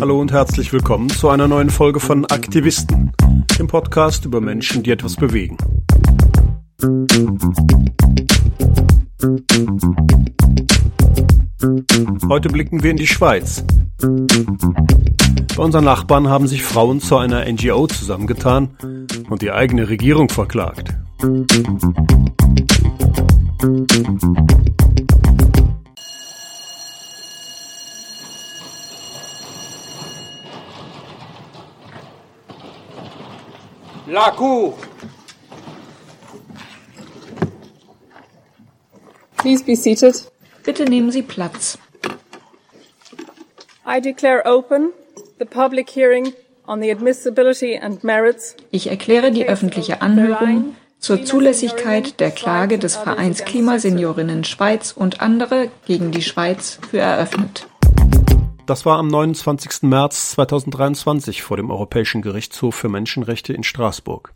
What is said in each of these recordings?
Hallo und herzlich willkommen zu einer neuen Folge von Aktivisten, dem Podcast über Menschen, die etwas bewegen. Heute blicken wir in die Schweiz. Bei unseren Nachbarn haben sich Frauen zu einer NGO zusammengetan und die eigene Regierung verklagt. La Cour. Please be seated. Bitte nehmen Sie Platz. I declare open the public hearing on the admissibility and merits. Ich erkläre die öffentliche Anhörung zur Zulässigkeit der Klage des Vereins Klimaseniorinnen Schweiz und andere gegen die Schweiz für eröffnet. Das war am 29. März 2023 vor dem Europäischen Gerichtshof für Menschenrechte in Straßburg.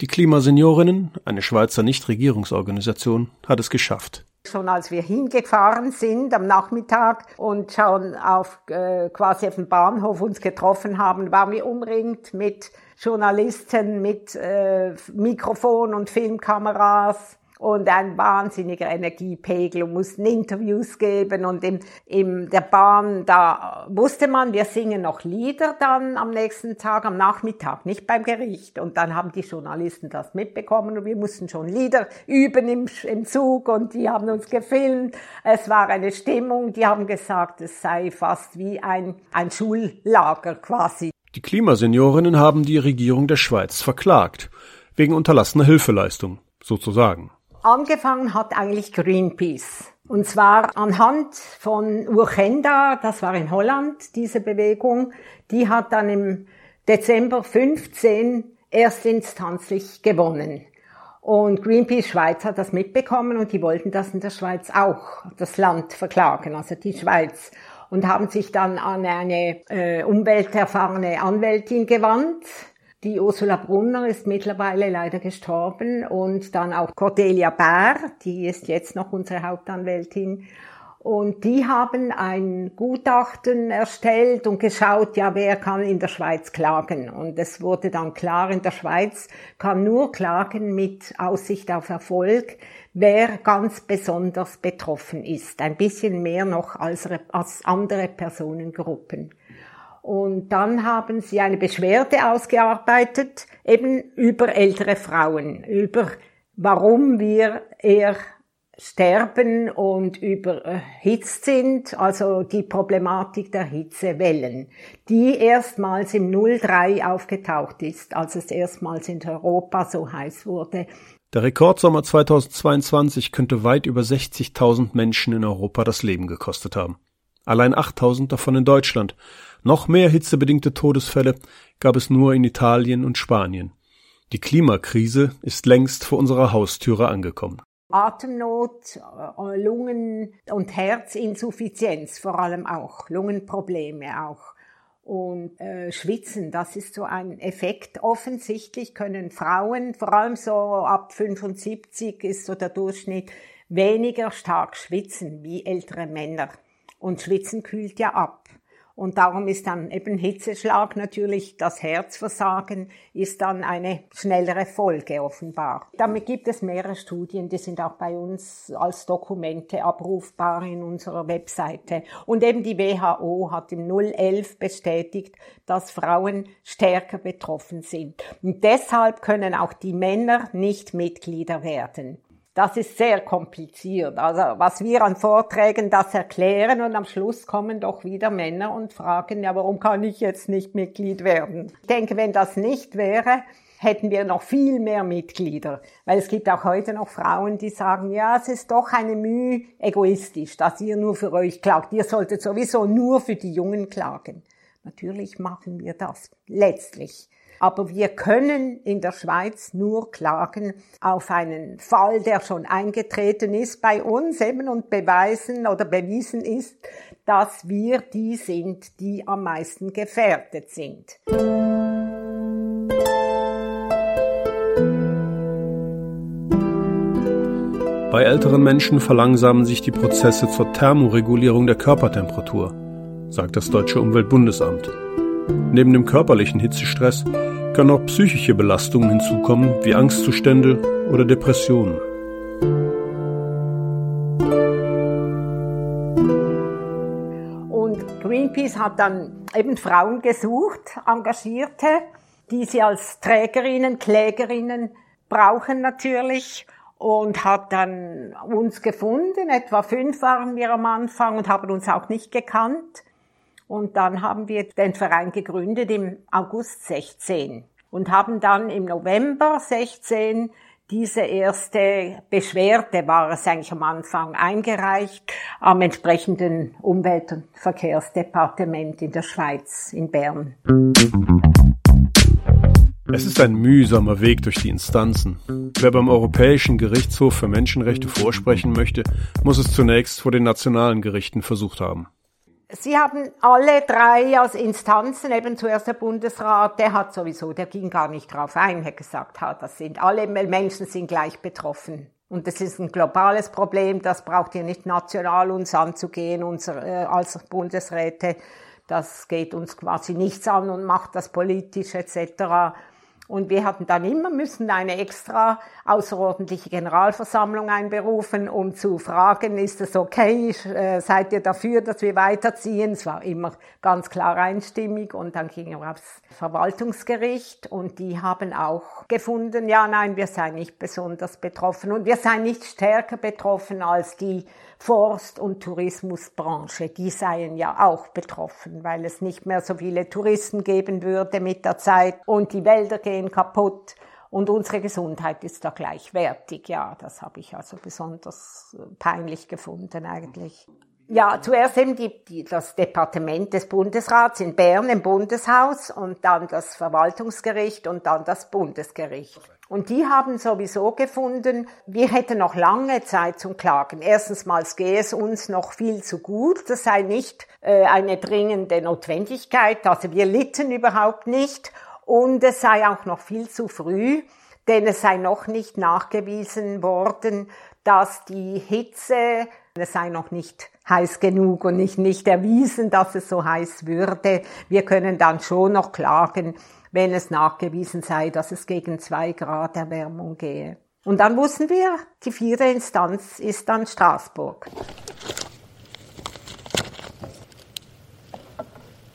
Die Klimaseniorinnen, eine Schweizer Nichtregierungsorganisation, hat es geschafft. Schon als wir hingefahren sind am Nachmittag und schon auf äh, quasi auf dem Bahnhof uns getroffen haben, waren wir umringt mit Journalisten, mit äh, Mikrofon und Filmkameras und ein wahnsinniger Energiepegel und mussten Interviews geben und in, in der Bahn, da wusste man, wir singen noch Lieder dann am nächsten Tag, am Nachmittag, nicht beim Gericht. Und dann haben die Journalisten das mitbekommen und wir mussten schon Lieder üben im, im Zug und die haben uns gefilmt. Es war eine Stimmung, die haben gesagt, es sei fast wie ein, ein Schullager quasi. Die Klimaseniorinnen haben die Regierung der Schweiz verklagt, wegen unterlassener Hilfeleistung, sozusagen. Angefangen hat eigentlich Greenpeace. Und zwar anhand von Urgenda, das war in Holland, diese Bewegung, die hat dann im Dezember 15 erstinstanzlich gewonnen. Und Greenpeace Schweiz hat das mitbekommen und die wollten das in der Schweiz auch, das Land verklagen, also die Schweiz. Und haben sich dann an eine äh, umwelterfahrene Anwältin gewandt, die Ursula Brunner ist mittlerweile leider gestorben und dann auch Cordelia Bär, die ist jetzt noch unsere Hauptanwältin. Und die haben ein Gutachten erstellt und geschaut, ja, wer kann in der Schweiz klagen. Und es wurde dann klar, in der Schweiz kann nur klagen mit Aussicht auf Erfolg, wer ganz besonders betroffen ist. Ein bisschen mehr noch als, als andere Personengruppen. Und dann haben sie eine Beschwerde ausgearbeitet, eben über ältere Frauen, über warum wir eher sterben und überhitzt sind, also die Problematik der Hitzewellen, die erstmals im 03 aufgetaucht ist, als es erstmals in Europa so heiß wurde. Der Rekordsommer 2022 könnte weit über 60.000 Menschen in Europa das Leben gekostet haben. Allein 8.000 davon in Deutschland. Noch mehr hitzebedingte Todesfälle gab es nur in Italien und Spanien. Die Klimakrise ist längst vor unserer Haustüre angekommen. Atemnot, äh, Lungen- und Herzinsuffizienz vor allem auch, Lungenprobleme auch. Und äh, Schwitzen, das ist so ein Effekt. Offensichtlich können Frauen, vor allem so ab 75 ist so der Durchschnitt, weniger stark schwitzen wie ältere Männer. Und Schwitzen kühlt ja ab. Und darum ist dann eben Hitzeschlag natürlich das Herzversagen ist dann eine schnellere Folge offenbar. Damit gibt es mehrere Studien, die sind auch bei uns als Dokumente abrufbar in unserer Webseite. Und eben die WHO hat im 011 bestätigt, dass Frauen stärker betroffen sind. Und deshalb können auch die Männer nicht Mitglieder werden. Das ist sehr kompliziert. Also was wir an Vorträgen das erklären und am Schluss kommen doch wieder Männer und fragen, ja, warum kann ich jetzt nicht Mitglied werden? Ich denke, wenn das nicht wäre, hätten wir noch viel mehr Mitglieder. Weil es gibt auch heute noch Frauen, die sagen, ja, es ist doch eine Mühe egoistisch, dass ihr nur für euch klagt. Ihr solltet sowieso nur für die Jungen klagen. Natürlich machen wir das letztlich. Aber wir können in der Schweiz nur klagen auf einen Fall, der schon eingetreten ist bei uns eben und beweisen oder bewiesen ist, dass wir die sind, die am meisten gefährdet sind. Bei älteren Menschen verlangsamen sich die Prozesse zur Thermoregulierung der Körpertemperatur, sagt das Deutsche Umweltbundesamt. Neben dem körperlichen Hitzestress können auch psychische Belastungen hinzukommen, wie Angstzustände oder Depressionen. Und Greenpeace hat dann eben Frauen gesucht, Engagierte, die sie als Trägerinnen, Klägerinnen brauchen natürlich und hat dann uns gefunden. Etwa fünf waren wir am Anfang und haben uns auch nicht gekannt. Und dann haben wir den Verein gegründet im August 16 und haben dann im November 16 diese erste Beschwerde war es eigentlich am Anfang eingereicht am entsprechenden Umwelt- und Verkehrsdepartement in der Schweiz, in Bern. Es ist ein mühsamer Weg durch die Instanzen. Wer beim Europäischen Gerichtshof für Menschenrechte vorsprechen möchte, muss es zunächst vor den nationalen Gerichten versucht haben. Sie haben alle drei als Instanzen, eben zuerst der Bundesrat, der hat sowieso, der ging gar nicht drauf ein, hat gesagt, ha, das sind alle Menschen sind gleich betroffen. Und das ist ein globales Problem, das braucht ihr nicht national uns anzugehen, unser, äh, als Bundesräte. Das geht uns quasi nichts an und macht das politisch etc. Und wir hatten dann immer müssen eine extra außerordentliche Generalversammlung einberufen, um zu fragen, ist es okay, äh, seid ihr dafür, dass wir weiterziehen? Es war immer ganz klar einstimmig und dann ging er aufs Verwaltungsgericht und die haben auch gefunden, ja, nein, wir seien nicht besonders betroffen und wir seien nicht stärker betroffen als die Forst- und Tourismusbranche. Die seien ja auch betroffen, weil es nicht mehr so viele Touristen geben würde mit der Zeit und die Wälder gehen kaputt. Und unsere Gesundheit ist da gleichwertig. Ja, das habe ich also besonders äh, peinlich gefunden eigentlich. Ja, zuerst eben die, die, das Departement des Bundesrats in Bern im Bundeshaus und dann das Verwaltungsgericht und dann das Bundesgericht. Und die haben sowieso gefunden, wir hätten noch lange Zeit zum Klagen. Erstens mal gehe es uns noch viel zu gut. Das sei nicht äh, eine dringende Notwendigkeit. Also wir litten überhaupt nicht. Und es sei auch noch viel zu früh, denn es sei noch nicht nachgewiesen worden, dass die Hitze, es sei noch nicht heiß genug und nicht, nicht erwiesen, dass es so heiß würde. Wir können dann schon noch klagen, wenn es nachgewiesen sei, dass es gegen zwei Grad Erwärmung gehe. Und dann wussten wir, die vierte Instanz ist dann Straßburg.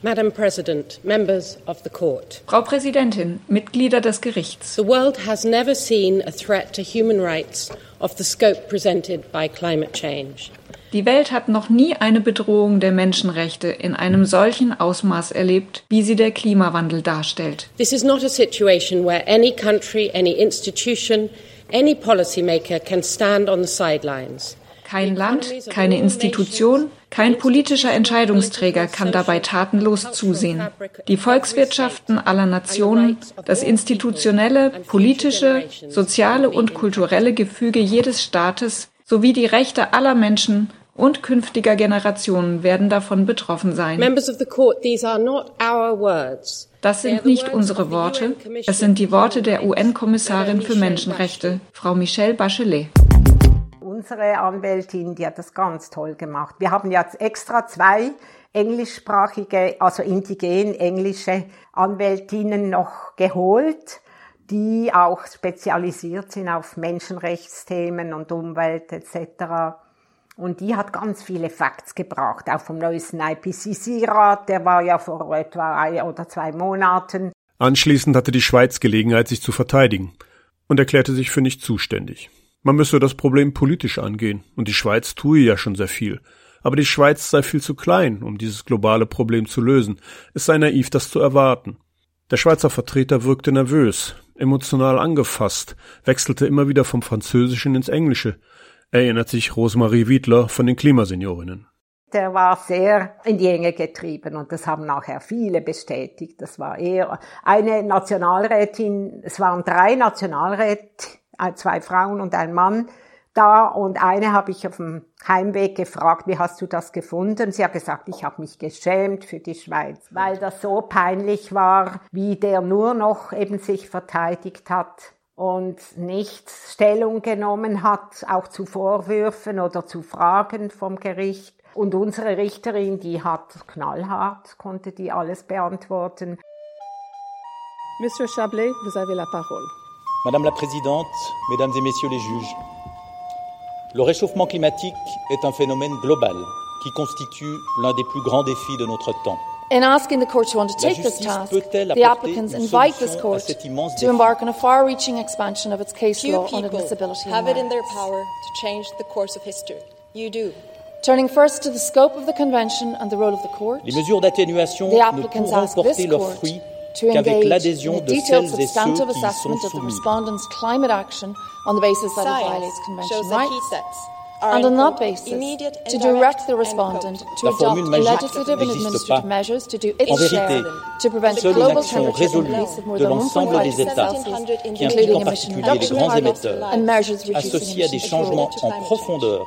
Madam President, members of the court. Frau Präsidentin, Mitglieder des Gerichts. The world has never seen a threat to human rights of the scope presented by climate change. Die Welt hat noch nie eine Bedrohung der Menschenrechte in einem solchen Ausmaß erlebt, wie sie der Klimawandel darstellt. This is not a situation where any country, any institution, any policymaker can stand on the sidelines. Kein Land, keine Institution, kein politischer Entscheidungsträger kann dabei tatenlos zusehen. Die Volkswirtschaften aller Nationen, das institutionelle, politische, soziale und kulturelle Gefüge jedes Staates sowie die Rechte aller Menschen und künftiger Generationen werden davon betroffen sein. Das sind nicht unsere Worte, es sind die Worte der UN-Kommissarin für Menschenrechte, Frau Michelle Bachelet unsere Anwältin, die hat das ganz toll gemacht. Wir haben jetzt extra zwei englischsprachige, also indigen englische Anwältinnen noch geholt, die auch spezialisiert sind auf Menschenrechtsthemen und Umwelt etc. Und die hat ganz viele Facts gebracht, auch vom neuesten IPCC-Rat, der war ja vor etwa ein oder zwei Monaten. Anschließend hatte die Schweiz Gelegenheit, sich zu verteidigen und erklärte sich für nicht zuständig. Man müsse das Problem politisch angehen, und die Schweiz tue ja schon sehr viel. Aber die Schweiz sei viel zu klein, um dieses globale Problem zu lösen. Es sei naiv, das zu erwarten. Der Schweizer Vertreter wirkte nervös, emotional angefasst, wechselte immer wieder vom Französischen ins Englische, erinnert sich Rosemarie Wiedler von den Klimaseniorinnen. Der war sehr in die Enge getrieben und das haben nachher viele bestätigt. Das war eher eine Nationalrätin, es waren drei Nationalräte zwei Frauen und ein Mann da und eine habe ich auf dem Heimweg gefragt, wie hast du das gefunden? Sie hat gesagt, ich habe mich geschämt für die Schweiz, weil das so peinlich war, wie der nur noch eben sich verteidigt hat. und nicht Stellung genommen hat, auch zu Vorwürfen oder zu Fragen vom Gericht. Und unsere Richterin, die hat knallhart, konnte die alles beantworten. Monsieur Chablé, vous avez la parole. Madame la Présidente, Mesdames et Messieurs les juges, le réchauffement climatique est un phénomène global qui constitue l'un des plus grands défis de notre temps. In asking the court to undertake this task, the applicants invite this court to embark on a far-reaching expansion of its case Few law on people admissibility have it in their power to change the course of history. You do. Turning first to the scope of the convention and the role of the court, Les mesures d'atténuation ne pourront ask this porter leurs fruits qu'avec engage in l'adhésion a de detailed celles et ceux substantive qui y sont assessment of the soumis. respondents' climate action on the basis that it Science violates convention shows that rights. heat sets are and on that basis, to direct the respondent to adopt legislative and administrative measures to do its vérité, share to prevent global temperature increase of more than l'ensemble 1.5 des degrees Celsius, including emission reduction and measures reducing emissions related to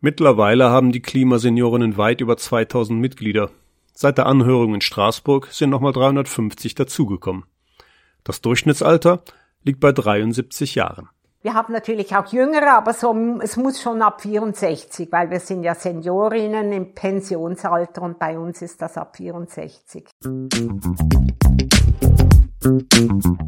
Mittlerweile haben die Klimaseniorinnen weit über 2000 Mitglieder. Seit der Anhörung in Straßburg sind nochmal 350 dazugekommen. Das Durchschnittsalter liegt bei 73 Jahren. Wir haben natürlich auch Jüngere, aber so, es muss schon ab 64, weil wir sind ja Seniorinnen im Pensionsalter und bei uns ist das ab 64.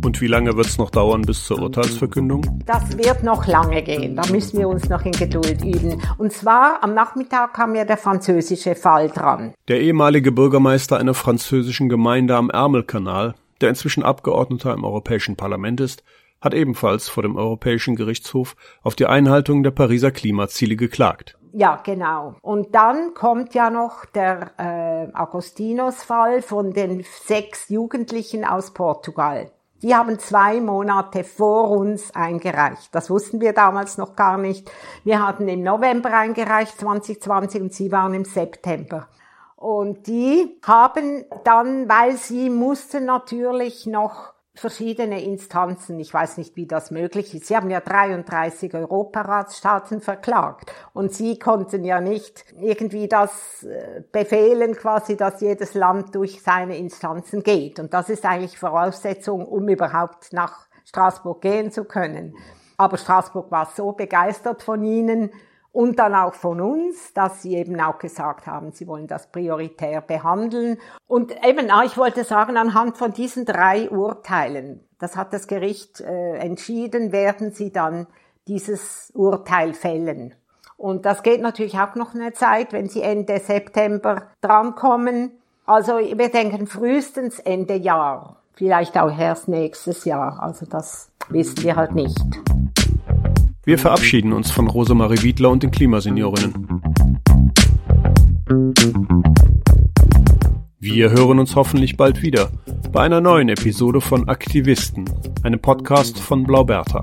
Und wie lange wird's noch dauern bis zur Urteilsverkündung? Das wird noch lange gehen, da müssen wir uns noch in Geduld üben. Und zwar am Nachmittag kam ja der französische Fall dran. Der ehemalige Bürgermeister einer französischen Gemeinde am Ärmelkanal, der inzwischen Abgeordneter im Europäischen Parlament ist, hat ebenfalls vor dem Europäischen Gerichtshof auf die Einhaltung der Pariser Klimaziele geklagt. Ja, genau. Und dann kommt ja noch der äh, Agostinos-Fall von den sechs Jugendlichen aus Portugal. Die haben zwei Monate vor uns eingereicht. Das wussten wir damals noch gar nicht. Wir hatten im November eingereicht, 2020, und sie waren im September. Und die haben dann, weil sie mussten natürlich noch verschiedene Instanzen, ich weiß nicht, wie das möglich ist. Sie haben ja 33 Europaratsstaaten verklagt und sie konnten ja nicht irgendwie das äh, befehlen, quasi, dass jedes Land durch seine Instanzen geht. Und das ist eigentlich Voraussetzung, um überhaupt nach Straßburg gehen zu können. Aber Straßburg war so begeistert von ihnen, und dann auch von uns, dass sie eben auch gesagt haben, sie wollen das prioritär behandeln. Und eben, ah, ich wollte sagen, anhand von diesen drei Urteilen, das hat das Gericht äh, entschieden, werden sie dann dieses Urteil fällen. Und das geht natürlich auch noch eine Zeit, wenn sie Ende September drankommen. Also wir denken frühestens Ende Jahr, vielleicht auch erst nächstes Jahr. Also das wissen wir halt nicht. Wir verabschieden uns von Rosemarie Wiedler und den Klimaseniorinnen. Wir hören uns hoffentlich bald wieder bei einer neuen Episode von Aktivisten, einem Podcast von Blauberta.